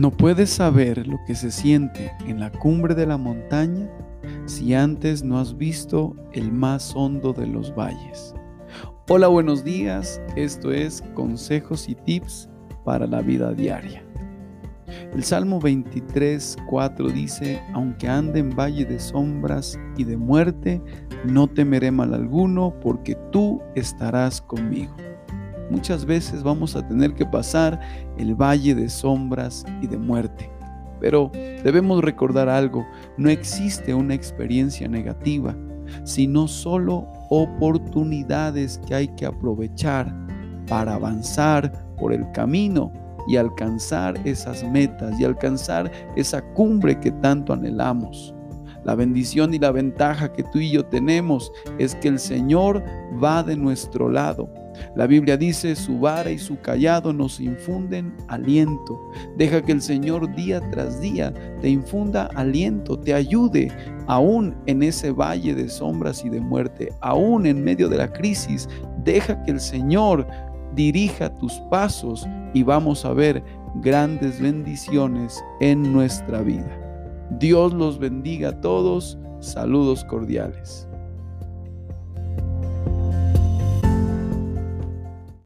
No puedes saber lo que se siente en la cumbre de la montaña si antes no has visto el más hondo de los valles. Hola, buenos días. Esto es Consejos y Tips para la Vida Diaria. El Salmo 23, 4 dice, aunque ande en valle de sombras y de muerte, no temeré mal alguno, porque tú estarás conmigo. Muchas veces vamos a tener que pasar el valle de sombras y de muerte. Pero debemos recordar algo, no existe una experiencia negativa, sino solo oportunidades que hay que aprovechar para avanzar por el camino y alcanzar esas metas y alcanzar esa cumbre que tanto anhelamos. La bendición y la ventaja que tú y yo tenemos es que el Señor va de nuestro lado. La Biblia dice, su vara y su callado nos infunden aliento. Deja que el Señor día tras día te infunda aliento, te ayude aún en ese valle de sombras y de muerte, aún en medio de la crisis. Deja que el Señor dirija tus pasos y vamos a ver grandes bendiciones en nuestra vida. Dios los bendiga a todos. Saludos cordiales.